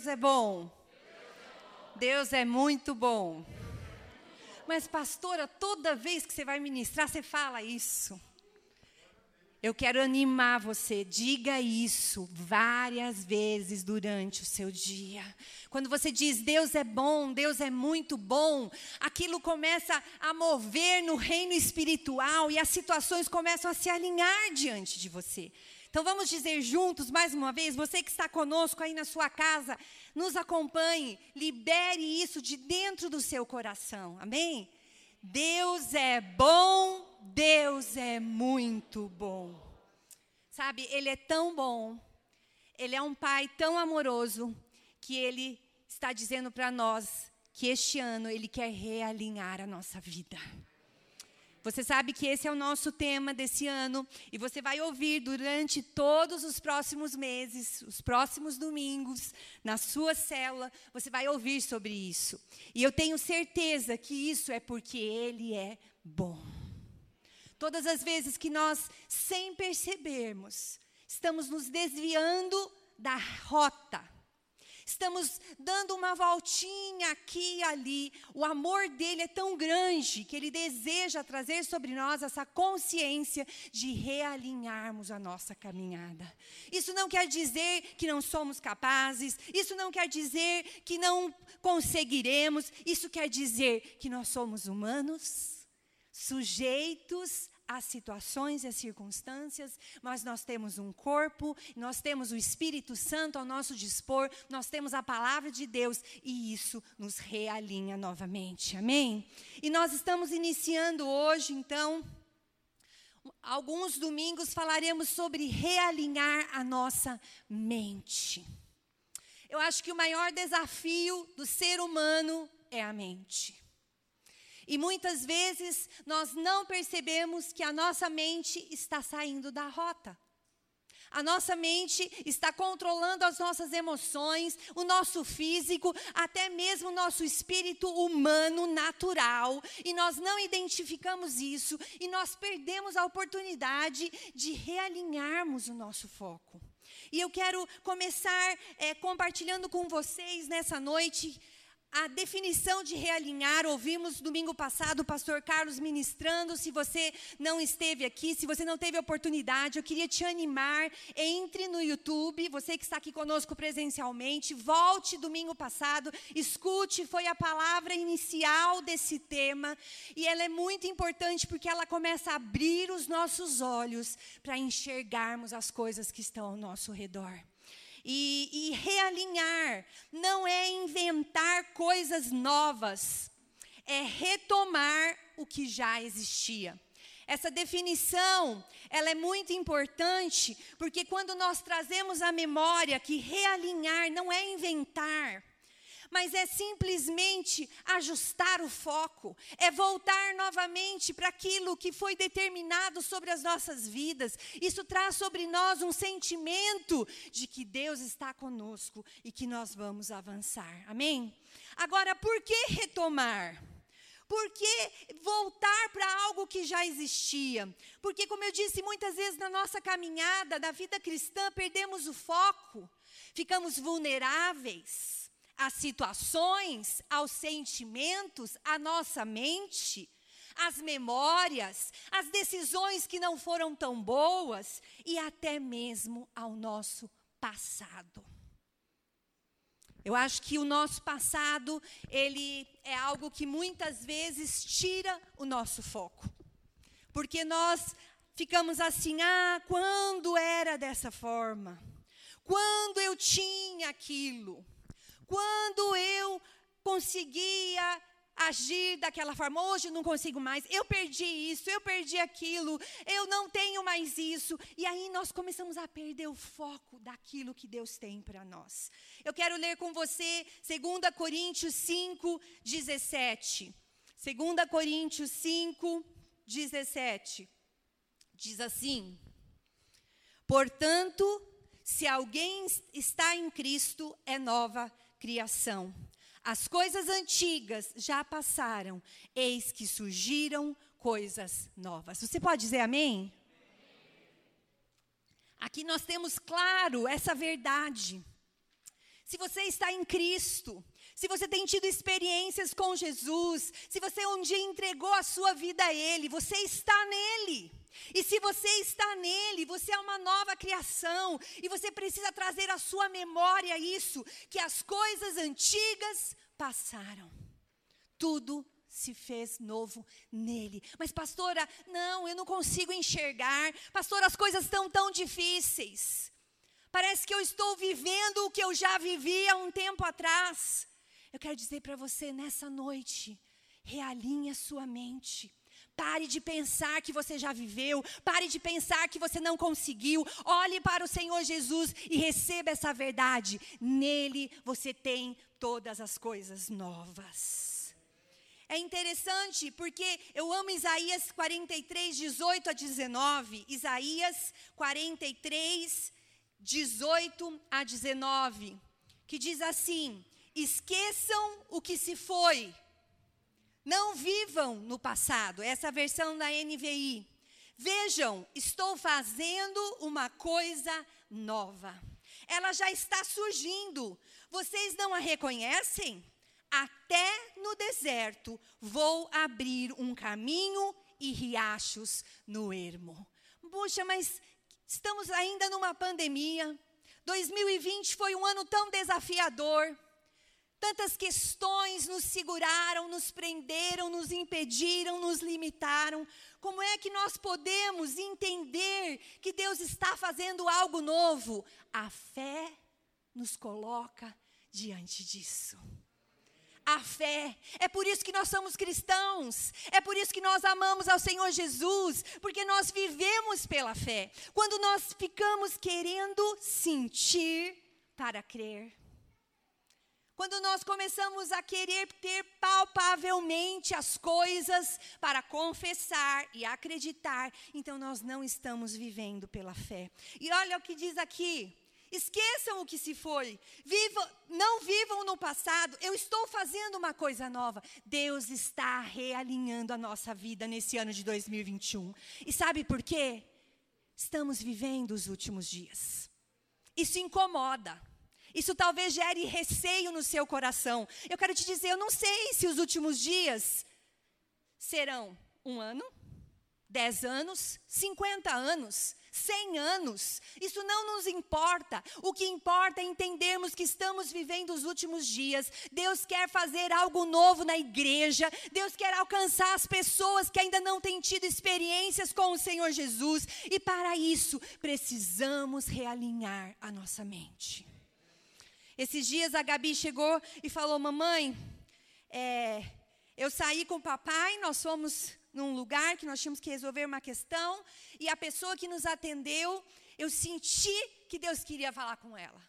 Deus é bom. Deus é muito bom. Mas, pastora, toda vez que você vai ministrar, você fala isso. Eu quero animar você, diga isso várias vezes durante o seu dia. Quando você diz Deus é bom, Deus é muito bom, aquilo começa a mover no reino espiritual e as situações começam a se alinhar diante de você. Então vamos dizer juntos mais uma vez, você que está conosco aí na sua casa, nos acompanhe, libere isso de dentro do seu coração. Amém? Deus é bom, Deus é muito bom. Sabe, Ele é tão bom, Ele é um Pai tão amoroso, que Ele está dizendo para nós que este ano Ele quer realinhar a nossa vida. Você sabe que esse é o nosso tema desse ano e você vai ouvir durante todos os próximos meses, os próximos domingos, na sua célula, você vai ouvir sobre isso. E eu tenho certeza que isso é porque Ele é bom. Todas as vezes que nós, sem percebermos, estamos nos desviando da rota, estamos dando uma voltinha aqui e ali. O amor dele é tão grande que ele deseja trazer sobre nós essa consciência de realinharmos a nossa caminhada. Isso não quer dizer que não somos capazes, isso não quer dizer que não conseguiremos, isso quer dizer que nós somos humanos sujeitos às situações e às circunstâncias, mas nós temos um corpo, nós temos o Espírito Santo ao nosso dispor, nós temos a palavra de Deus e isso nos realinha novamente. Amém? E nós estamos iniciando hoje, então, alguns domingos falaremos sobre realinhar a nossa mente. Eu acho que o maior desafio do ser humano é a mente. E muitas vezes nós não percebemos que a nossa mente está saindo da rota. A nossa mente está controlando as nossas emoções, o nosso físico, até mesmo o nosso espírito humano natural, e nós não identificamos isso e nós perdemos a oportunidade de realinharmos o nosso foco. E eu quero começar é, compartilhando com vocês nessa noite a definição de realinhar, ouvimos domingo passado o pastor Carlos ministrando. Se você não esteve aqui, se você não teve oportunidade, eu queria te animar. Entre no YouTube, você que está aqui conosco presencialmente, volte domingo passado, escute. Foi a palavra inicial desse tema e ela é muito importante porque ela começa a abrir os nossos olhos para enxergarmos as coisas que estão ao nosso redor. E, e realinhar não é inventar coisas novas, é retomar o que já existia. Essa definição, ela é muito importante, porque quando nós trazemos a memória que realinhar não é inventar, mas é simplesmente ajustar o foco, é voltar novamente para aquilo que foi determinado sobre as nossas vidas. Isso traz sobre nós um sentimento de que Deus está conosco e que nós vamos avançar. Amém? Agora, por que retomar? Por que voltar para algo que já existia? Porque, como eu disse, muitas vezes na nossa caminhada, da vida cristã, perdemos o foco, ficamos vulneráveis às situações, aos sentimentos, à nossa mente, às memórias, às decisões que não foram tão boas e até mesmo ao nosso passado. Eu acho que o nosso passado, ele é algo que muitas vezes tira o nosso foco. Porque nós ficamos assim, ah, quando era dessa forma? Quando eu tinha aquilo? Quando eu conseguia agir daquela forma, hoje não consigo mais, eu perdi isso, eu perdi aquilo, eu não tenho mais isso. E aí nós começamos a perder o foco daquilo que Deus tem para nós. Eu quero ler com você 2 Coríntios 5, 17. 2 Coríntios 5, 17. Diz assim: Portanto, se alguém está em Cristo, é nova criação. As coisas antigas já passaram, eis que surgiram coisas novas. Você pode dizer amém? Aqui nós temos claro essa verdade. se você está em Cristo, se você tem tido experiências com Jesus, se você um dia entregou a sua vida a Ele, você está nele. E se você está nele, você é uma nova criação, e você precisa trazer à sua memória isso, que as coisas antigas passaram. Tudo se fez novo nele. Mas, pastora, não, eu não consigo enxergar. Pastora, as coisas estão tão difíceis. Parece que eu estou vivendo o que eu já vivi há um tempo atrás. Eu quero dizer para você nessa noite, realinhe a sua mente. Pare de pensar que você já viveu, pare de pensar que você não conseguiu. Olhe para o Senhor Jesus e receba essa verdade. Nele você tem todas as coisas novas. É interessante porque eu amo Isaías 43, 18 a 19. Isaías 43, 18 a 19, que diz assim: Esqueçam o que se foi, não vivam no passado. Essa é versão da NVI. Vejam, estou fazendo uma coisa nova. Ela já está surgindo. Vocês não a reconhecem? Até no deserto vou abrir um caminho e riachos no ermo. Puxa, mas Estamos ainda numa pandemia. 2020 foi um ano tão desafiador. Tantas questões nos seguraram, nos prenderam, nos impediram, nos limitaram. Como é que nós podemos entender que Deus está fazendo algo novo? A fé nos coloca diante disso a fé. É por isso que nós somos cristãos. É por isso que nós amamos ao Senhor Jesus, porque nós vivemos pela fé. Quando nós ficamos querendo sentir para crer. Quando nós começamos a querer ter palpavelmente as coisas para confessar e acreditar, então nós não estamos vivendo pela fé. E olha o que diz aqui, Esqueçam o que se foi. Não vivam no passado. Eu estou fazendo uma coisa nova. Deus está realinhando a nossa vida nesse ano de 2021. E sabe por quê? Estamos vivendo os últimos dias. Isso incomoda. Isso talvez gere receio no seu coração. Eu quero te dizer, eu não sei se os últimos dias serão um ano, dez anos, cinquenta anos. 100 anos. Isso não nos importa. O que importa é entendermos que estamos vivendo os últimos dias. Deus quer fazer algo novo na igreja. Deus quer alcançar as pessoas que ainda não têm tido experiências com o Senhor Jesus. E para isso, precisamos realinhar a nossa mente. Esses dias a Gabi chegou e falou: Mamãe, é, eu saí com o papai, nós fomos num lugar que nós tínhamos que resolver uma questão, e a pessoa que nos atendeu, eu senti que Deus queria falar com ela.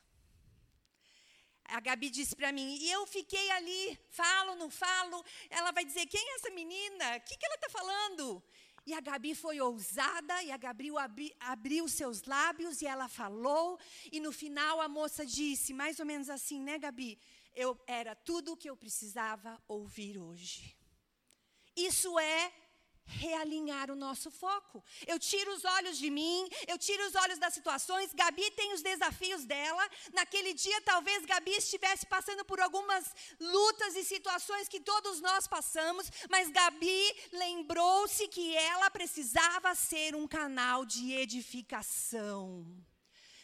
A Gabi disse para mim, e eu fiquei ali, falo, não falo. Ela vai dizer: quem é essa menina? O que, que ela está falando? E a Gabi foi ousada, e a Gabi abri, abriu seus lábios e ela falou. E no final a moça disse, mais ou menos assim, né, Gabi? Eu era tudo o que eu precisava ouvir hoje. Isso é realinhar o nosso foco. Eu tiro os olhos de mim, eu tiro os olhos das situações. Gabi tem os desafios dela. Naquele dia, talvez Gabi estivesse passando por algumas lutas e situações que todos nós passamos, mas Gabi lembrou-se que ela precisava ser um canal de edificação.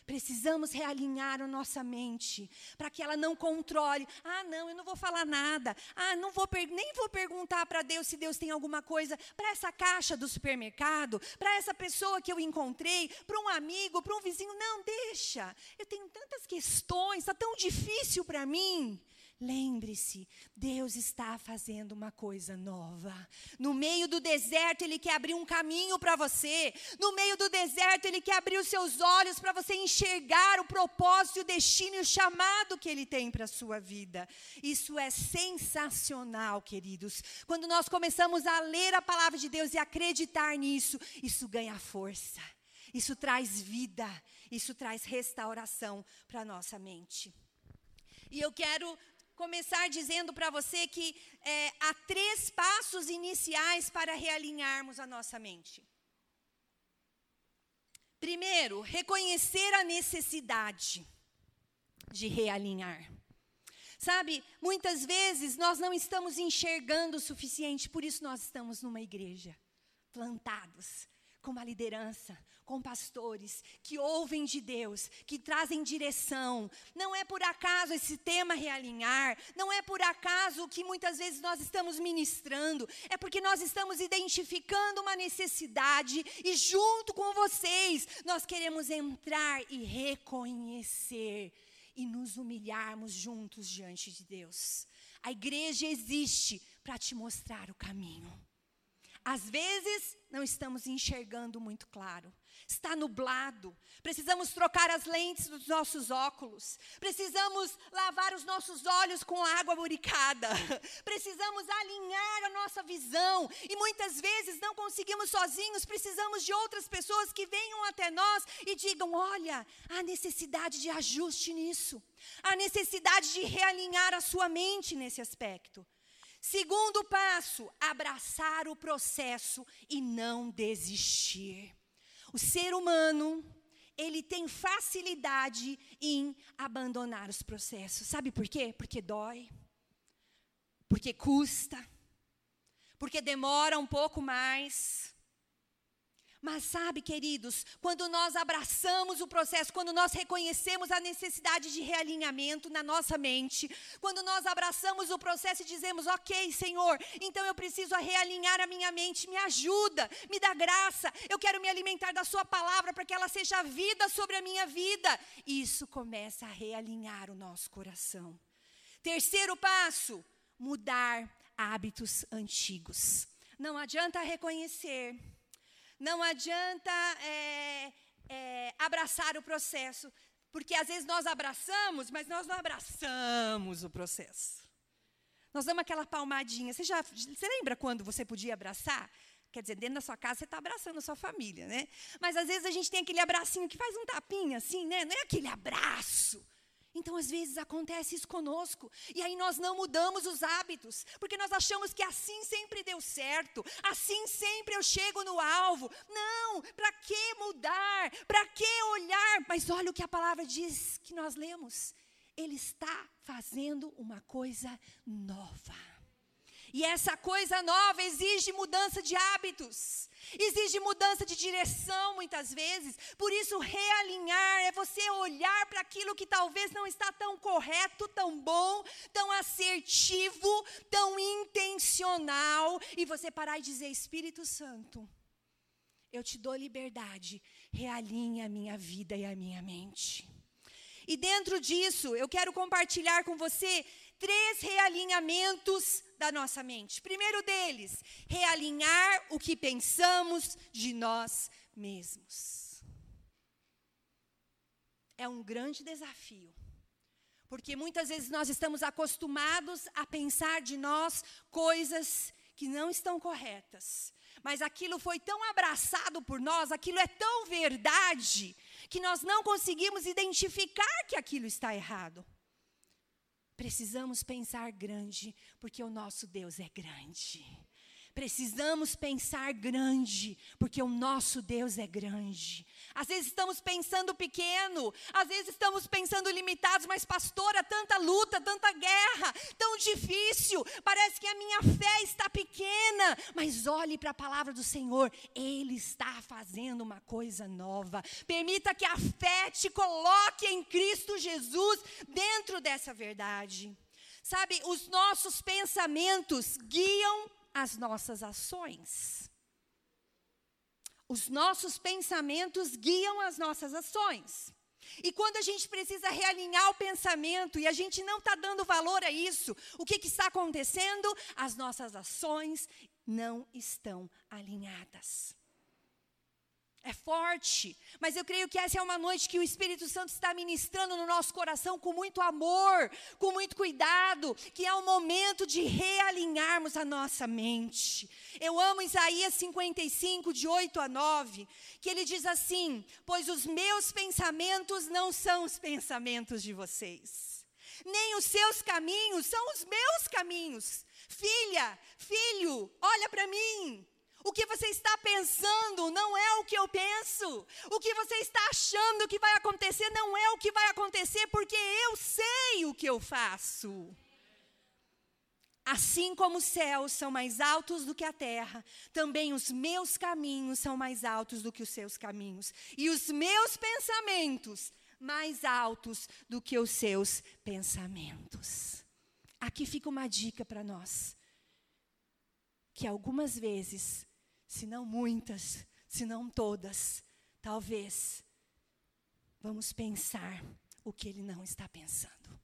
Precisamos realinhar a nossa mente para que ela não controle. Ah, não, eu não vou falar nada. Ah, não vou nem vou perguntar para Deus se Deus tem alguma coisa para essa caixa do supermercado, para essa pessoa que eu encontrei, para um amigo, para um vizinho. Não, deixa. Eu tenho tantas questões, está tão difícil para mim. Lembre-se, Deus está fazendo uma coisa nova. No meio do deserto, Ele quer abrir um caminho para você. No meio do deserto, Ele quer abrir os seus olhos para você enxergar o propósito, o destino e o chamado que Ele tem para a sua vida. Isso é sensacional, queridos. Quando nós começamos a ler a palavra de Deus e acreditar nisso, isso ganha força. Isso traz vida. Isso traz restauração para a nossa mente. E eu quero começar dizendo para você que é, há três passos iniciais para realinharmos a nossa mente. Primeiro, reconhecer a necessidade. de realinhar. Sabe, muitas vezes nós não estamos enxergando o suficiente, por isso nós estamos numa igreja, plantados, com uma liderança, com pastores que ouvem de Deus, que trazem direção. Não é por acaso esse tema realinhar, não é por acaso que muitas vezes nós estamos ministrando, é porque nós estamos identificando uma necessidade e junto com vocês nós queremos entrar e reconhecer e nos humilharmos juntos diante de Deus. A igreja existe para te mostrar o caminho. Às vezes, não estamos enxergando muito claro. Está nublado. Precisamos trocar as lentes dos nossos óculos. Precisamos lavar os nossos olhos com água buricada. Precisamos alinhar a nossa visão. E muitas vezes não conseguimos sozinhos. Precisamos de outras pessoas que venham até nós e digam: olha, há necessidade de ajuste nisso. Há necessidade de realinhar a sua mente nesse aspecto. Segundo passo, abraçar o processo e não desistir. O ser humano, ele tem facilidade em abandonar os processos. Sabe por quê? Porque dói. Porque custa. Porque demora um pouco mais. Mas sabe, queridos, quando nós abraçamos o processo, quando nós reconhecemos a necessidade de realinhamento na nossa mente, quando nós abraçamos o processo e dizemos, ok, Senhor, então eu preciso realinhar a minha mente, me ajuda, me dá graça, eu quero me alimentar da Sua palavra para que ela seja vida sobre a minha vida. Isso começa a realinhar o nosso coração. Terceiro passo, mudar hábitos antigos. Não adianta reconhecer não adianta é, é, abraçar o processo, porque às vezes nós abraçamos, mas nós não abraçamos o processo. Nós damos aquela palmadinha. Você, já, você lembra quando você podia abraçar? Quer dizer, dentro da sua casa você está abraçando a sua família, né? Mas às vezes a gente tem aquele abracinho que faz um tapinha assim, né? Não é aquele abraço. Então, às vezes, acontece isso conosco. E aí nós não mudamos os hábitos, porque nós achamos que assim sempre deu certo, assim sempre eu chego no alvo. Não, para que mudar? Para que olhar? Mas olha o que a palavra diz que nós lemos. Ele está fazendo uma coisa nova. E essa coisa nova exige mudança de hábitos, exige mudança de direção muitas vezes. Por isso, realinhar é você olhar para aquilo que talvez não está tão correto, tão bom, tão assertivo, tão intencional, e você parar e dizer: Espírito Santo, eu te dou liberdade, realinha a minha vida e a minha mente. E dentro disso, eu quero compartilhar com você três realinhamentos da nossa mente. Primeiro deles, realinhar o que pensamos de nós mesmos. É um grande desafio. Porque muitas vezes nós estamos acostumados a pensar de nós coisas que não estão corretas. Mas aquilo foi tão abraçado por nós, aquilo é tão verdade, que nós não conseguimos identificar que aquilo está errado. Precisamos pensar grande, porque o nosso Deus é grande. Precisamos pensar grande, porque o nosso Deus é grande. Às vezes estamos pensando pequeno, às vezes estamos pensando limitados, mas pastora, tanta luta, tanta guerra, tão difícil, parece que a minha fé está pequena. Mas olhe para a palavra do Senhor, Ele está fazendo uma coisa nova. Permita que a fé te coloque em Cristo Jesus dentro dessa verdade. Sabe, os nossos pensamentos guiam as nossas ações. Os nossos pensamentos guiam as nossas ações. E quando a gente precisa realinhar o pensamento e a gente não está dando valor a isso, o que, que está acontecendo? As nossas ações não estão alinhadas forte, mas eu creio que essa é uma noite que o Espírito Santo está ministrando no nosso coração com muito amor, com muito cuidado, que é o momento de realinharmos a nossa mente. Eu amo Isaías 55, de 8 a 9, que ele diz assim: Pois os meus pensamentos não são os pensamentos de vocês, nem os seus caminhos são os meus caminhos. Filha, filho, olha para mim. O que você está pensando não é o que eu penso. O que você está achando que vai acontecer não é o que vai acontecer, porque eu sei o que eu faço. Assim como os céus são mais altos do que a terra, também os meus caminhos são mais altos do que os seus caminhos, e os meus pensamentos mais altos do que os seus pensamentos. Aqui fica uma dica para nós: que algumas vezes, se não muitas, se não todas, talvez, vamos pensar o que ele não está pensando.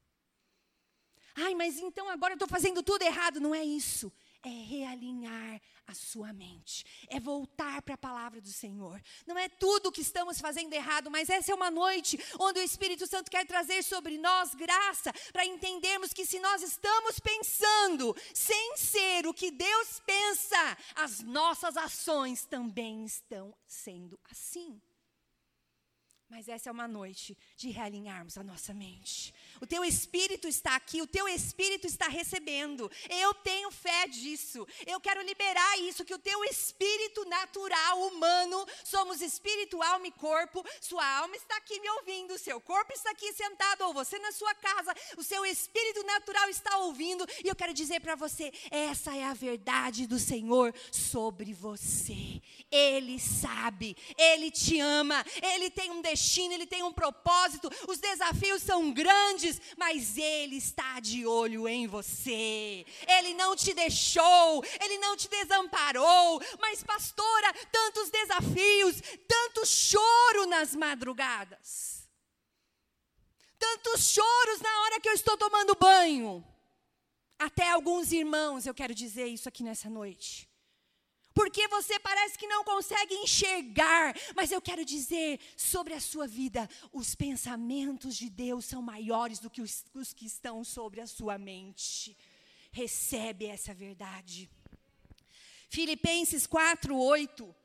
Ai, mas então agora eu estou fazendo tudo errado. Não é isso. É realinhar a sua mente. É voltar para a palavra do Senhor. Não é tudo que estamos fazendo errado, mas essa é uma noite onde o Espírito Santo quer trazer sobre nós graça para entendermos que se nós estamos pensando sem ser o que Deus pensa, as nossas ações também estão sendo assim. Mas essa é uma noite de realinharmos a nossa mente. O teu espírito está aqui, o teu espírito está recebendo. Eu tenho fé disso. Eu quero liberar isso que o teu espírito natural humano, somos espírito, alma e corpo. Sua alma está aqui me ouvindo, seu corpo está aqui sentado ou você na sua casa, o seu espírito natural está ouvindo e eu quero dizer para você, essa é a verdade do Senhor sobre você. Ele sabe, ele te ama, ele tem um destino destino, ele tem um propósito. Os desafios são grandes, mas ele está de olho em você. Ele não te deixou, ele não te desamparou. Mas, pastora, tantos desafios, tanto choro nas madrugadas. Tantos choros na hora que eu estou tomando banho. Até alguns irmãos, eu quero dizer isso aqui nessa noite porque você parece que não consegue enxergar, mas eu quero dizer sobre a sua vida: os pensamentos de Deus são maiores do que os, os que estão sobre a sua mente. Recebe essa verdade. Filipenses 4, 8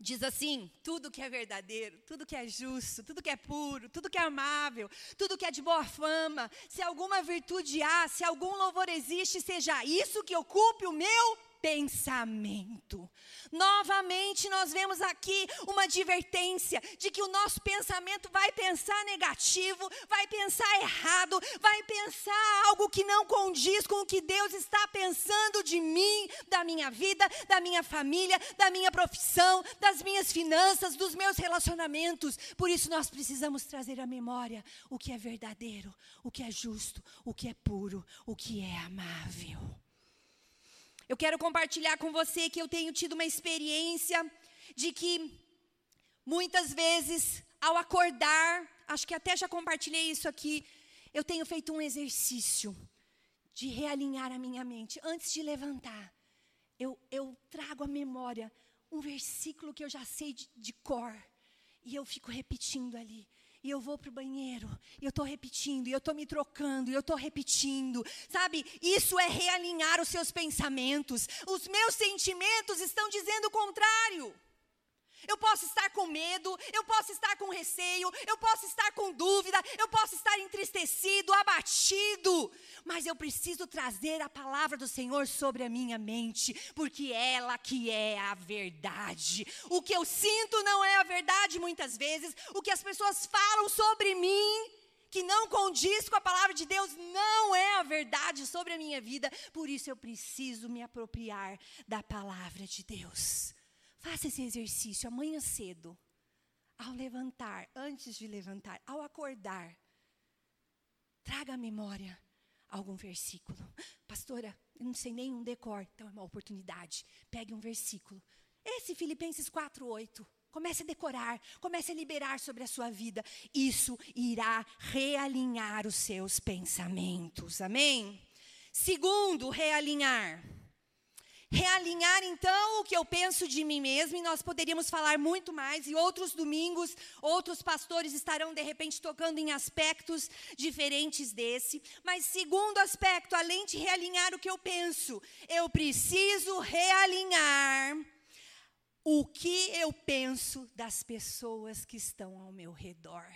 diz assim: tudo que é verdadeiro, tudo que é justo, tudo que é puro, tudo que é amável, tudo que é de boa fama, se alguma virtude há, se algum louvor existe, seja isso que ocupe o meu pensamento. Novamente, nós vemos aqui uma advertência de que o nosso pensamento vai pensar negativo, vai pensar errado, vai pensar algo que não condiz com o que Deus está pensando de mim, da minha vida, da minha família, da minha profissão, das minhas finanças, dos meus relacionamentos. Por isso, nós precisamos trazer à memória o que é verdadeiro, o que é justo, o que é puro, o que é amável. Eu quero compartilhar com você que eu tenho tido uma experiência de que muitas vezes, ao acordar, acho que até já compartilhei isso aqui, eu tenho feito um exercício de realinhar a minha mente. Antes de levantar, eu, eu trago à memória um versículo que eu já sei de, de cor. E eu fico repetindo ali e eu vou para o banheiro, e eu estou repetindo, e eu estou me trocando, e eu estou repetindo. Sabe, isso é realinhar os seus pensamentos. Os meus sentimentos estão dizendo o contrário. Eu posso estar com medo, eu posso estar com receio, eu posso estar com dúvida, eu posso estar entristecido, abatido, mas eu preciso trazer a palavra do Senhor sobre a minha mente, porque ela que é a verdade. O que eu sinto não é a verdade muitas vezes, o que as pessoas falam sobre mim que não condiz com a palavra de Deus, não é a verdade sobre a minha vida. Por isso eu preciso me apropriar da palavra de Deus. Faça esse exercício amanhã cedo. Ao levantar, antes de levantar, ao acordar, traga à memória algum versículo. Pastora, eu não sei nenhum decor, então é uma oportunidade. Pegue um versículo. Esse Filipenses 4:8. Comece a decorar, comece a liberar sobre a sua vida. Isso irá realinhar os seus pensamentos. Amém? Segundo, realinhar. Realinhar então o que eu penso de mim mesmo, e nós poderíamos falar muito mais, e outros domingos, outros pastores estarão de repente tocando em aspectos diferentes desse. Mas, segundo aspecto, além de realinhar o que eu penso, eu preciso realinhar o que eu penso das pessoas que estão ao meu redor.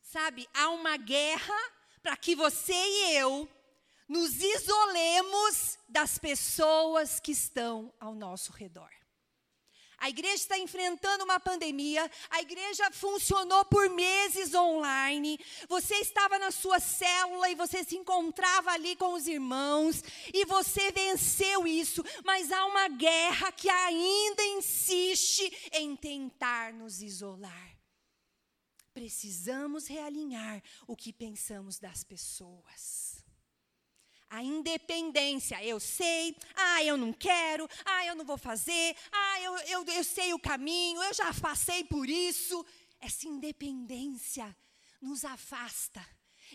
Sabe, há uma guerra para que você e eu nos isolemos das pessoas que estão ao nosso redor. A igreja está enfrentando uma pandemia, a igreja funcionou por meses online. Você estava na sua célula e você se encontrava ali com os irmãos e você venceu isso, mas há uma guerra que ainda insiste em tentar nos isolar. Precisamos realinhar o que pensamos das pessoas a independência. Eu sei, ah, eu não quero, ah, eu não vou fazer, ah, eu, eu, eu sei o caminho, eu já passei por isso. Essa independência nos afasta.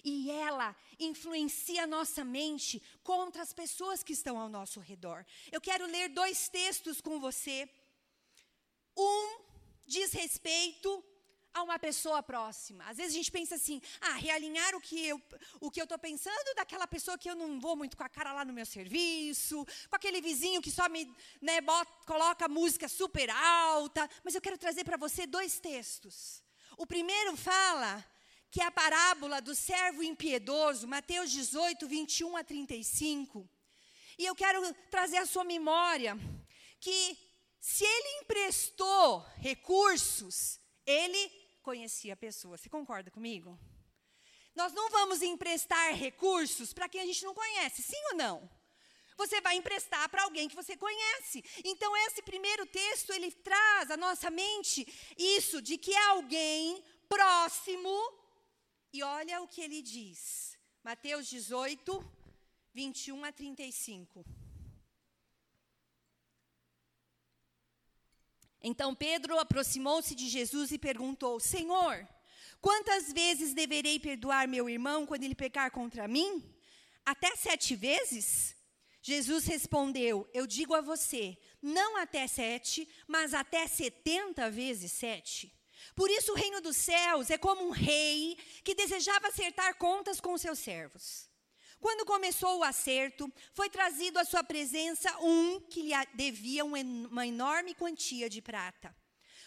E ela influencia a nossa mente contra as pessoas que estão ao nosso redor. Eu quero ler dois textos com você. Um diz respeito a uma pessoa próxima. Às vezes a gente pensa assim, ah, realinhar o que eu o que eu estou pensando daquela pessoa que eu não vou muito com a cara lá no meu serviço, com aquele vizinho que só me né, bota, coloca música super alta. Mas eu quero trazer para você dois textos. O primeiro fala que é a parábola do servo impiedoso, Mateus 18, 21 a 35. E eu quero trazer à sua memória que se ele emprestou recursos, ele conhecia a pessoa. Você concorda comigo? Nós não vamos emprestar recursos para quem a gente não conhece, sim ou não? Você vai emprestar para alguém que você conhece. Então, esse primeiro texto, ele traz à nossa mente isso, de que é alguém próximo. E olha o que ele diz. Mateus 18, 21 a 35. Então Pedro aproximou-se de Jesus e perguntou: Senhor, quantas vezes deverei perdoar meu irmão quando ele pecar contra mim? Até sete vezes? Jesus respondeu: Eu digo a você, não até sete, mas até setenta vezes sete. Por isso, o reino dos céus é como um rei que desejava acertar contas com seus servos. Quando começou o acerto, foi trazido à sua presença um que lhe devia uma enorme quantia de prata.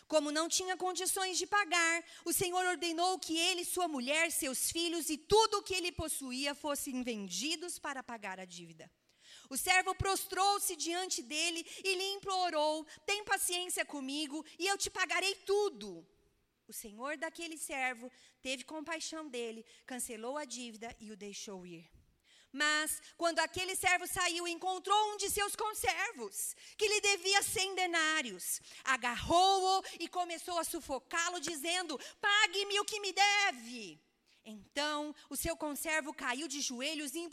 Como não tinha condições de pagar, o Senhor ordenou que ele, sua mulher, seus filhos e tudo o que ele possuía fossem vendidos para pagar a dívida. O servo prostrou-se diante dele e lhe implorou: Tem paciência comigo e eu te pagarei tudo. O senhor daquele servo teve compaixão dele, cancelou a dívida e o deixou ir. Mas, quando aquele servo saiu, encontrou um de seus conservos, que lhe devia cem denários. Agarrou-o e começou a sufocá-lo, dizendo: Pague-me o que me deve. Então o seu conservo caiu de joelhos e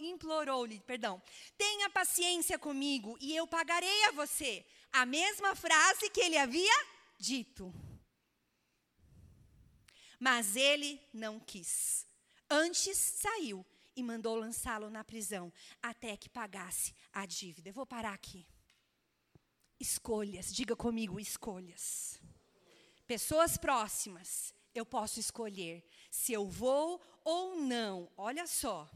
implorou-lhe: Perdão, tenha paciência comigo e eu pagarei a você. A mesma frase que ele havia dito. Mas ele não quis. Antes saiu e mandou lançá-lo na prisão até que pagasse a dívida. Eu vou parar aqui. Escolhas, diga comigo, escolhas. Pessoas próximas, eu posso escolher se eu vou ou não, olha só,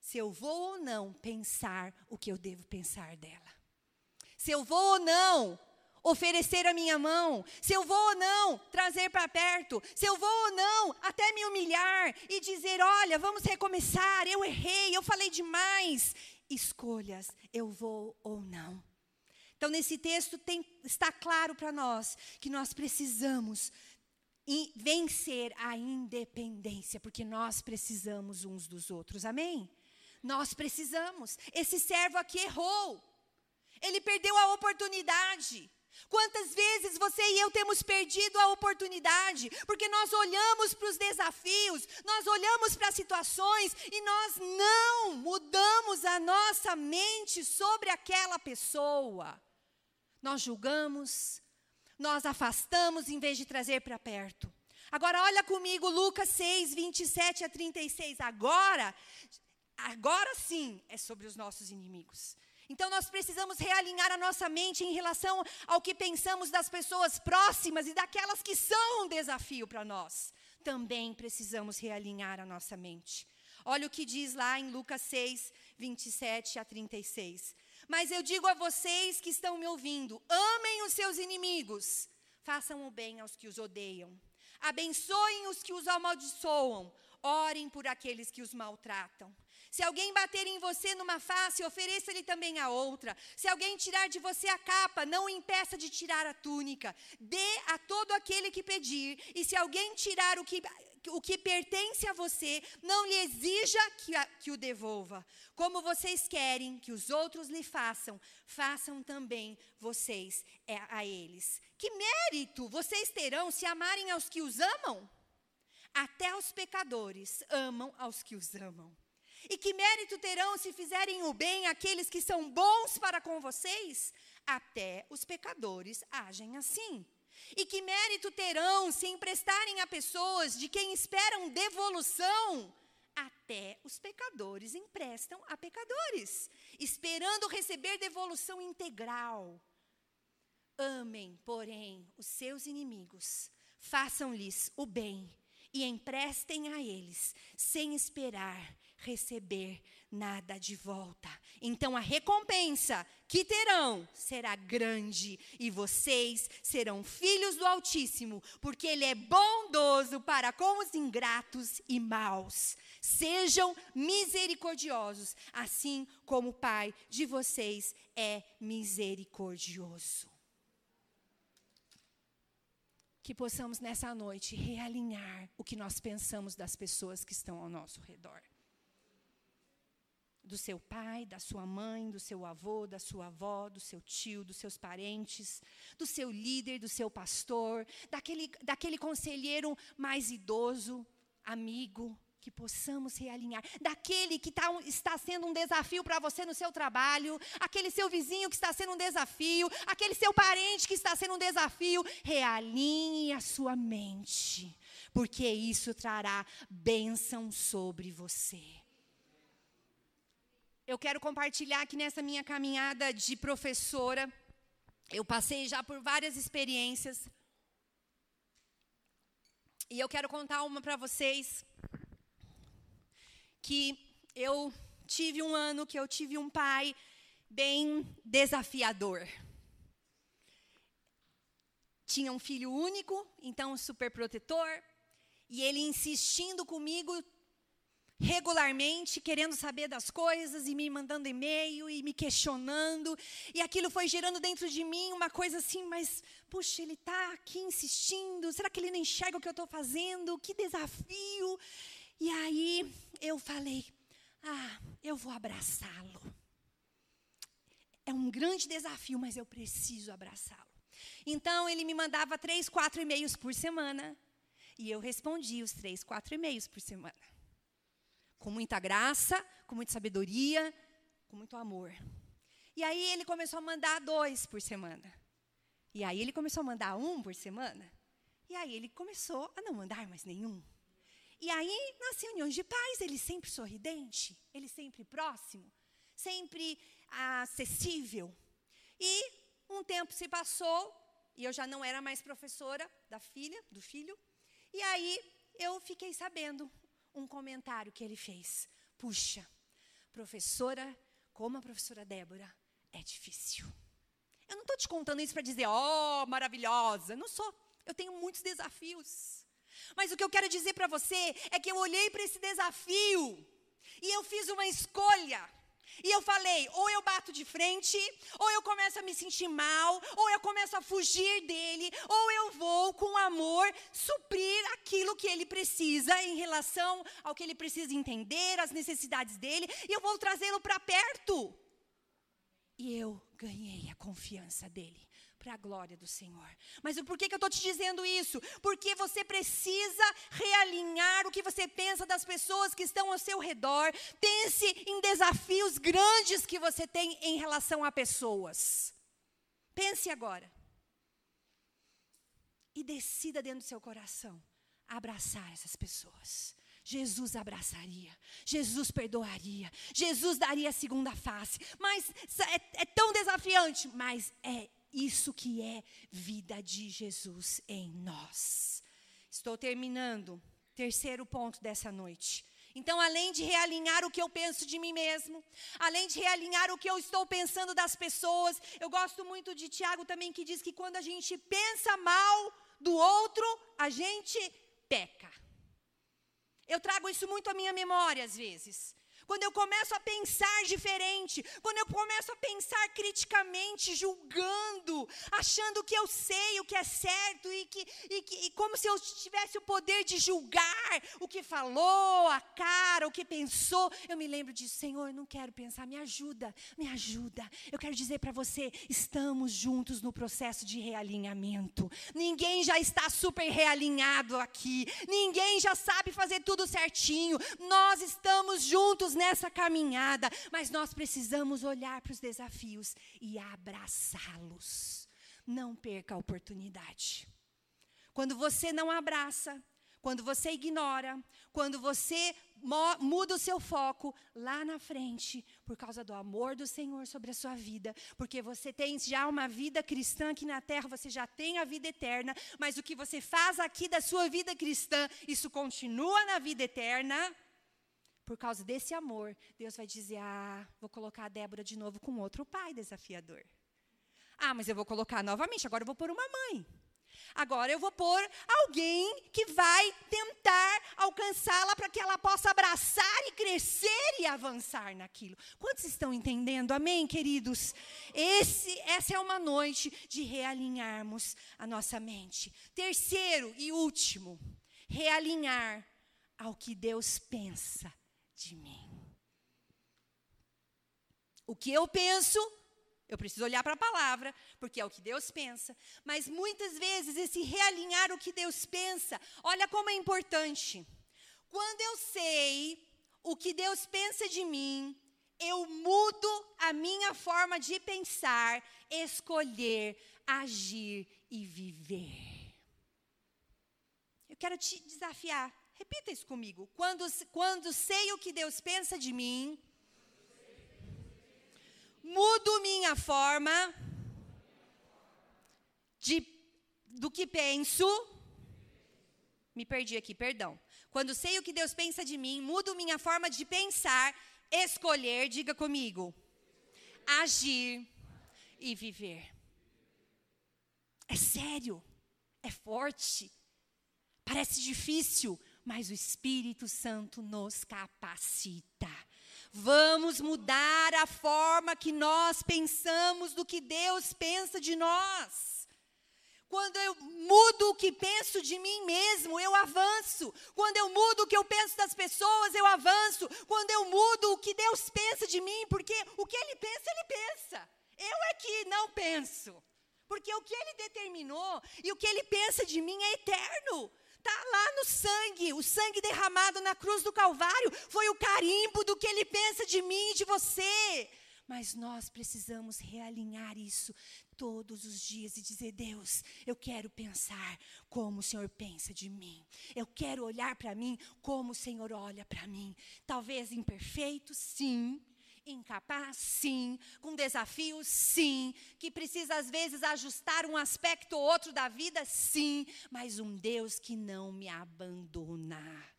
se eu vou ou não pensar o que eu devo pensar dela. Se eu vou ou não oferecer a minha mão, se eu vou ou não trazer para perto, se eu vou ou não até me humilhar e dizer: olha, vamos recomeçar, eu errei, eu falei demais. Escolhas, eu vou ou não. Então, nesse texto tem, está claro para nós que nós precisamos vencer a independência, porque nós precisamos uns dos outros, amém? Nós precisamos. Esse servo aqui errou, ele perdeu a oportunidade. Quantas vezes você e eu temos perdido a oportunidade, porque nós olhamos para os desafios, nós olhamos para as situações e nós não mudamos a nossa mente sobre aquela pessoa. Nós julgamos, nós afastamos em vez de trazer para perto. Agora olha comigo Lucas 6, 27 a 36. Agora, agora sim é sobre os nossos inimigos. Então nós precisamos realinhar a nossa mente em relação ao que pensamos das pessoas próximas e daquelas que são um desafio para nós. Também precisamos realinhar a nossa mente. Olha o que diz lá em Lucas 6, 27 a 36. Mas eu digo a vocês que estão me ouvindo: amem os seus inimigos, façam o bem aos que os odeiam, abençoem os que os amaldiçoam, orem por aqueles que os maltratam. Se alguém bater em você numa face, ofereça-lhe também a outra. Se alguém tirar de você a capa, não o impeça de tirar a túnica. Dê a todo aquele que pedir. E se alguém tirar o que, o que pertence a você, não lhe exija que, a, que o devolva. Como vocês querem que os outros lhe façam, façam também vocês é, a eles. Que mérito vocês terão se amarem aos que os amam? Até os pecadores amam aos que os amam. E que mérito terão se fizerem o bem aqueles que são bons para com vocês? Até os pecadores agem assim. E que mérito terão se emprestarem a pessoas de quem esperam devolução? Até os pecadores emprestam a pecadores, esperando receber devolução integral. Amem, porém, os seus inimigos, façam-lhes o bem e emprestem a eles, sem esperar receber nada de volta. Então a recompensa que terão será grande e vocês serão filhos do Altíssimo, porque Ele é bondoso para com os ingratos e maus. Sejam misericordiosos, assim como o Pai de vocês é misericordioso. Que possamos nessa noite realinhar o que nós pensamos das pessoas que estão ao nosso redor do seu pai, da sua mãe, do seu avô, da sua avó, do seu tio, dos seus parentes, do seu líder, do seu pastor, daquele, daquele conselheiro mais idoso, amigo, que possamos realinhar, daquele que tá, está sendo um desafio para você no seu trabalho, aquele seu vizinho que está sendo um desafio, aquele seu parente que está sendo um desafio, realinhe a sua mente, porque isso trará bênção sobre você eu quero compartilhar que nessa minha caminhada de professora, eu passei já por várias experiências. E eu quero contar uma para vocês que eu tive um ano que eu tive um pai bem desafiador. Tinha um filho único, então super protetor, e ele insistindo comigo regularmente querendo saber das coisas e me mandando e-mail e me questionando. E aquilo foi gerando dentro de mim uma coisa assim, mas, puxa, ele está aqui insistindo, será que ele não enxerga o que eu estou fazendo? Que desafio! E aí eu falei, ah, eu vou abraçá-lo. É um grande desafio, mas eu preciso abraçá-lo. Então ele me mandava três, quatro e-mails por semana. E eu respondia os três, quatro e-mails por semana com muita graça, com muita sabedoria, com muito amor. E aí ele começou a mandar dois por semana. E aí ele começou a mandar um por semana. E aí ele começou a não mandar mais nenhum. E aí, nas reuniões de pais, ele sempre sorridente, ele sempre próximo, sempre acessível. E um tempo se passou, e eu já não era mais professora da filha, do filho. E aí eu fiquei sabendo um comentário que ele fez. Puxa, professora, como a professora Débora, é difícil. Eu não estou te contando isso para dizer, oh, maravilhosa. Não sou. Eu tenho muitos desafios. Mas o que eu quero dizer para você é que eu olhei para esse desafio e eu fiz uma escolha. E eu falei, ou eu bato de frente, ou eu começo a me sentir mal, ou eu começo a fugir dele, ou eu vou com amor suprir aquilo que ele precisa em relação ao que ele precisa entender, as necessidades dele, e eu vou trazê-lo para perto. E eu ganhei a confiança dele para a glória do Senhor. Mas por que, eu estou te dizendo isso? Porque você precisa realinhar o que você pensa das pessoas que estão ao seu redor. Pense em desafios grandes que você tem em relação a pessoas. Pense agora. E decida dentro do seu coração abraçar essas pessoas. Jesus abraçaria, Jesus perdoaria, Jesus daria a segunda face. Mas é, é tão desafiante, mas é isso que é vida de Jesus em nós. Estou terminando. Terceiro ponto dessa noite. Então, além de realinhar o que eu penso de mim mesmo, além de realinhar o que eu estou pensando das pessoas, eu gosto muito de Tiago também que diz que quando a gente pensa mal do outro, a gente peca. Eu trago isso muito à minha memória às vezes. Quando eu começo a pensar diferente, quando eu começo a pensar criticamente, julgando, achando que eu sei o que é certo e, que, e, que, e como se eu tivesse o poder de julgar o que falou, a cara, o que pensou, eu me lembro disso, Senhor, eu não quero pensar, me ajuda, me ajuda. Eu quero dizer para você, estamos juntos no processo de realinhamento. Ninguém já está super realinhado aqui, ninguém já sabe fazer tudo certinho. Nós estamos juntos nessa caminhada, mas nós precisamos olhar para os desafios e abraçá-los. Não perca a oportunidade. Quando você não abraça, quando você ignora, quando você muda o seu foco lá na frente, por causa do amor do Senhor sobre a sua vida, porque você tem já uma vida cristã aqui na terra, você já tem a vida eterna, mas o que você faz aqui da sua vida cristã, isso continua na vida eterna. Por causa desse amor, Deus vai dizer: Ah, vou colocar a Débora de novo com outro pai desafiador. Ah, mas eu vou colocar novamente, agora eu vou pôr uma mãe. Agora eu vou pôr alguém que vai tentar alcançá-la para que ela possa abraçar e crescer e avançar naquilo. Quantos estão entendendo? Amém, queridos? Esse, essa é uma noite de realinharmos a nossa mente. Terceiro e último, realinhar ao que Deus pensa de mim. O que eu penso eu preciso olhar para a palavra, porque é o que Deus pensa. Mas muitas vezes esse realinhar o que Deus pensa, olha como é importante. Quando eu sei o que Deus pensa de mim, eu mudo a minha forma de pensar, escolher, agir e viver. Eu quero te desafiar. Repita isso comigo. Quando, quando sei o que Deus pensa de mim, mudo minha forma de, do que penso. Me perdi aqui, perdão. Quando sei o que Deus pensa de mim, mudo minha forma de pensar, escolher, diga comigo, agir e viver. É sério, é forte, parece difícil, mas o Espírito Santo nos capacita. Vamos mudar a forma que nós pensamos do que Deus pensa de nós. Quando eu mudo o que penso de mim mesmo, eu avanço. Quando eu mudo o que eu penso das pessoas, eu avanço. Quando eu mudo o que Deus pensa de mim, porque o que Ele pensa, Ele pensa. Eu é que não penso. Porque o que Ele determinou e o que Ele pensa de mim é eterno. Está lá no sangue, o sangue derramado na cruz do Calvário foi o carimbo do que ele pensa de mim e de você. Mas nós precisamos realinhar isso todos os dias e dizer: Deus, eu quero pensar como o Senhor pensa de mim. Eu quero olhar para mim como o Senhor olha para mim. Talvez imperfeito, sim incapaz, sim, com desafios, sim, que precisa às vezes ajustar um aspecto ou outro da vida, sim, mas um Deus que não me abandona.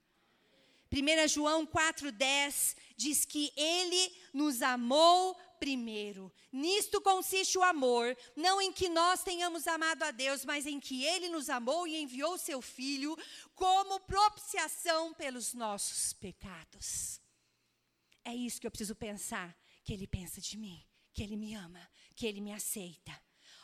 1 João 4,10 diz que ele nos amou primeiro. Nisto consiste o amor, não em que nós tenhamos amado a Deus, mas em que ele nos amou e enviou seu filho como propiciação pelos nossos pecados. É isso que eu preciso pensar, que ele pensa de mim, que ele me ama, que ele me aceita.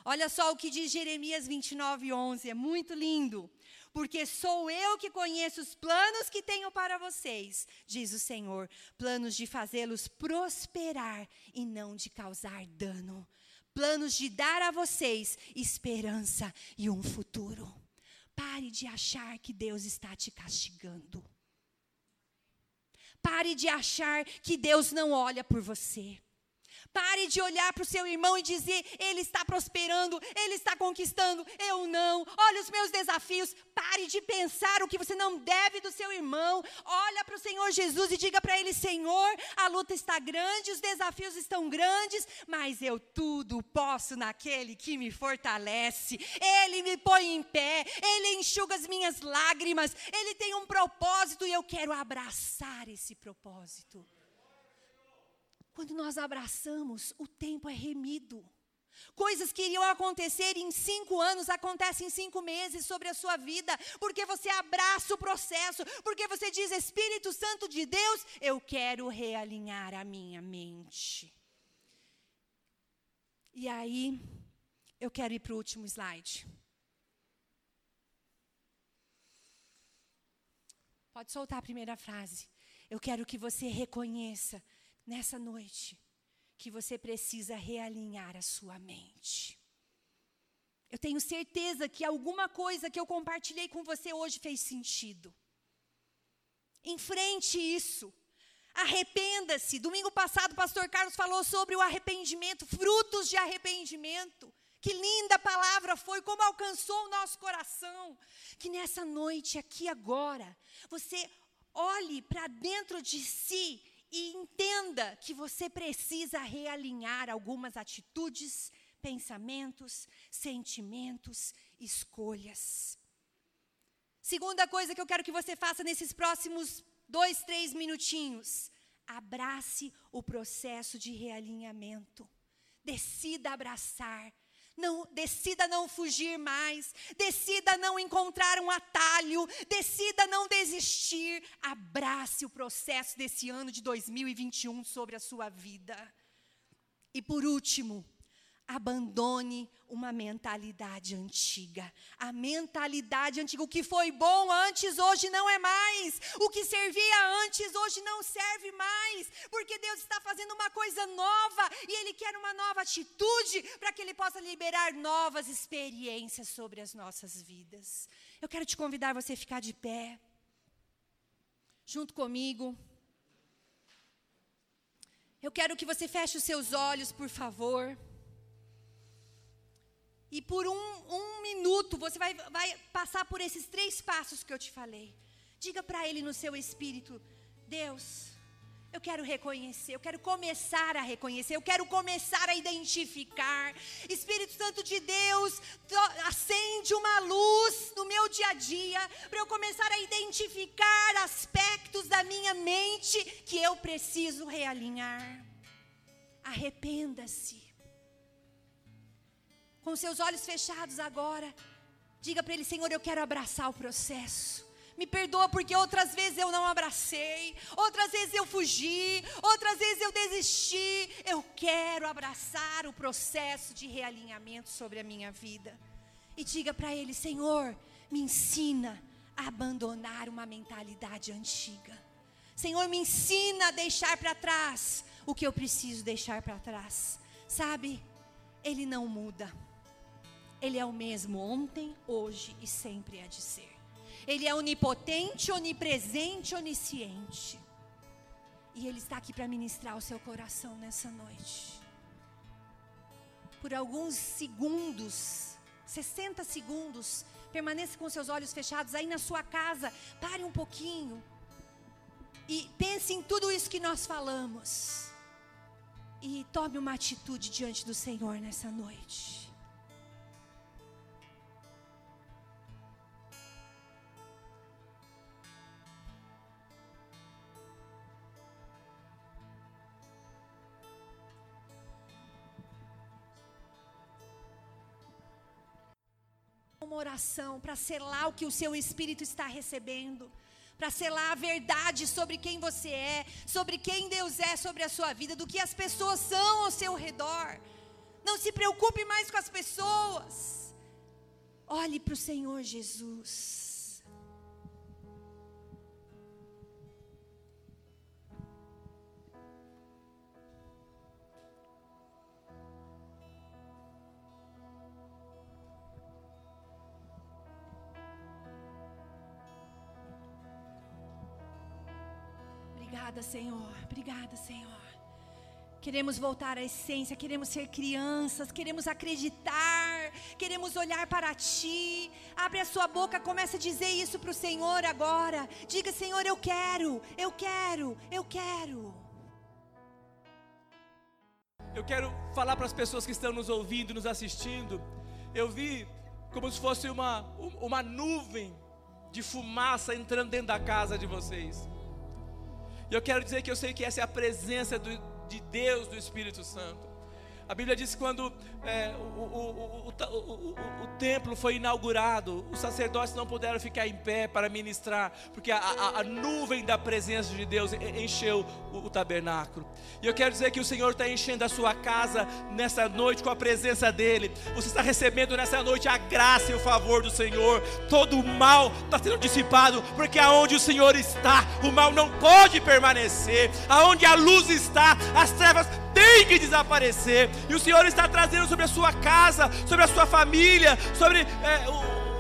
Olha só o que diz Jeremias 29, 11, é muito lindo. Porque sou eu que conheço os planos que tenho para vocês, diz o Senhor, planos de fazê-los prosperar e não de causar dano, planos de dar a vocês esperança e um futuro. Pare de achar que Deus está te castigando. Pare de achar que Deus não olha por você. Pare de olhar para o seu irmão e dizer: ele está prosperando, ele está conquistando, eu não. Olha os meus desafios. Pare de pensar o que você não deve do seu irmão. Olha para o Senhor Jesus e diga para ele: Senhor, a luta está grande, os desafios estão grandes, mas eu tudo posso naquele que me fortalece. Ele me põe em pé, ele enxuga as minhas lágrimas, ele tem um propósito e eu quero abraçar esse propósito. Quando nós abraçamos, o tempo é remido. Coisas que iriam acontecer em cinco anos acontecem em cinco meses sobre a sua vida, porque você abraça o processo, porque você diz: Espírito Santo de Deus, eu quero realinhar a minha mente. E aí, eu quero ir para o último slide. Pode soltar a primeira frase. Eu quero que você reconheça nessa noite que você precisa realinhar a sua mente. Eu tenho certeza que alguma coisa que eu compartilhei com você hoje fez sentido. Enfrente isso. Arrependa-se. Domingo passado, o pastor Carlos falou sobre o arrependimento, frutos de arrependimento. Que linda palavra foi, como alcançou o nosso coração. Que nessa noite, aqui agora, você olhe para dentro de si e entenda que você precisa realinhar algumas atitudes, pensamentos, sentimentos, escolhas. Segunda coisa que eu quero que você faça nesses próximos dois, três minutinhos: abrace o processo de realinhamento. Decida abraçar não, decida não fugir mais, decida não encontrar um atalho, decida não desistir. Abrace o processo desse ano de 2021 sobre a sua vida. E por último, abandone uma mentalidade antiga. A mentalidade antiga, o que foi bom antes, hoje não é mais. O que servia antes, hoje não serve mais. Porque Deus está fazendo uma coisa nova e Ele quer uma nova atitude para que Ele possa liberar novas experiências sobre as nossas vidas. Eu quero te convidar você a ficar de pé, junto comigo. Eu quero que você feche os seus olhos, por favor. E por um, um minuto você vai, vai passar por esses três passos que eu te falei. Diga para ele no seu espírito: Deus, eu quero reconhecer, eu quero começar a reconhecer, eu quero começar a identificar. Espírito Santo de Deus, acende uma luz no meu dia a dia, para eu começar a identificar aspectos da minha mente que eu preciso realinhar. Arrependa-se com seus olhos fechados agora, diga para Ele: Senhor, eu quero abraçar o processo. Me perdoa porque outras vezes eu não abracei, outras vezes eu fugi, outras vezes eu desisti. Eu quero abraçar o processo de realinhamento sobre a minha vida. E diga para Ele: Senhor, me ensina a abandonar uma mentalidade antiga. Senhor, me ensina a deixar para trás o que eu preciso deixar para trás. Sabe, Ele não muda. Ele é o mesmo ontem, hoje e sempre há de ser. Ele é onipotente, onipresente, onisciente. E Ele está aqui para ministrar o seu coração nessa noite. Por alguns segundos, 60 segundos, permaneça com seus olhos fechados aí na sua casa. Pare um pouquinho. E pense em tudo isso que nós falamos. E tome uma atitude diante do Senhor nessa noite. Uma oração para selar o que o seu espírito está recebendo, para selar a verdade sobre quem você é, sobre quem Deus é sobre a sua vida, do que as pessoas são ao seu redor. Não se preocupe mais com as pessoas. Olhe para o Senhor Jesus. Obrigada, Senhor. Obrigada, Senhor. Queremos voltar à essência, queremos ser crianças, queremos acreditar, queremos olhar para Ti. Abre a sua boca, começa a dizer isso para o Senhor agora. Diga, Senhor, eu quero, eu quero, eu quero. Eu quero falar para as pessoas que estão nos ouvindo, nos assistindo. Eu vi como se fosse uma, uma nuvem de fumaça entrando dentro da casa de vocês. E eu quero dizer que eu sei que essa é a presença do, de Deus, do Espírito Santo. A Bíblia diz que quando é, o, o, o, o, templo foi inaugurado, os sacerdotes não puderam ficar em pé para ministrar, porque a, a, a nuvem da presença de Deus encheu o, tabernáculo. E eu quero dizer que o Senhor está enchendo a sua casa nessa noite com a presença dEle. Você está recebendo nessa noite a graça e o favor do Senhor. Todo o mal está sendo dissipado, porque aonde o Senhor está, o mal não pode permanecer. Aonde a luz está, as trevas tem que desaparecer. E o Senhor está trazendo sobre a sua casa, sobre a sua família, sobre é,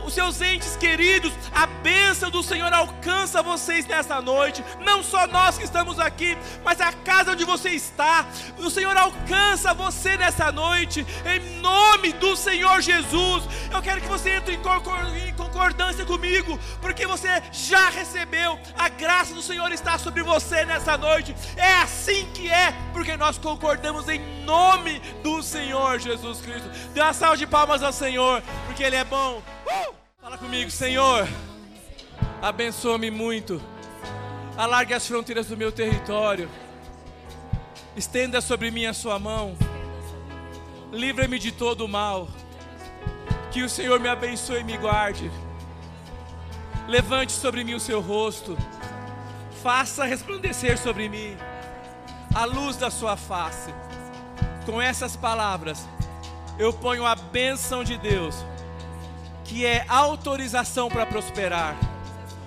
os seus entes queridos, a bênção do Senhor alcança vocês nessa noite, não só nós que estamos aqui, mas a casa onde você está, o Senhor alcança você nessa noite, em nome do Senhor Jesus. Eu quero que você entre em concordância comigo, porque você já recebeu, a graça do Senhor está sobre você nessa noite, é assim que é, porque nós concordamos em nome do Senhor Jesus Cristo. Dê uma salva de palmas ao Senhor, porque Ele é bom. Uh! Fala comigo, Senhor. Abençoa-me muito. Alargue as fronteiras do meu território. Estenda sobre mim a sua mão. Livra-me de todo o mal. Que o Senhor me abençoe e me guarde. Levante sobre mim o seu rosto. Faça resplandecer sobre mim a luz da sua face. Com essas palavras, eu ponho a bênção de Deus que é autorização para prosperar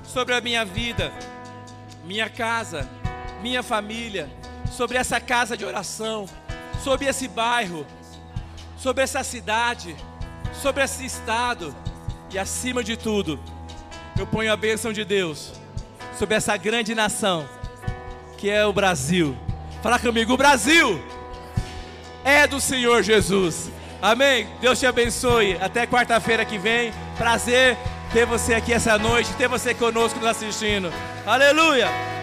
sobre a minha vida, minha casa, minha família, sobre essa casa de oração, sobre esse bairro, sobre essa cidade, sobre esse estado e acima de tudo, eu ponho a bênção de Deus sobre essa grande nação que é o Brasil. Fala comigo, o Brasil é do Senhor Jesus. Amém? Deus te abençoe. Até quarta-feira que vem. Prazer ter você aqui essa noite, ter você conosco nos assistindo. Aleluia!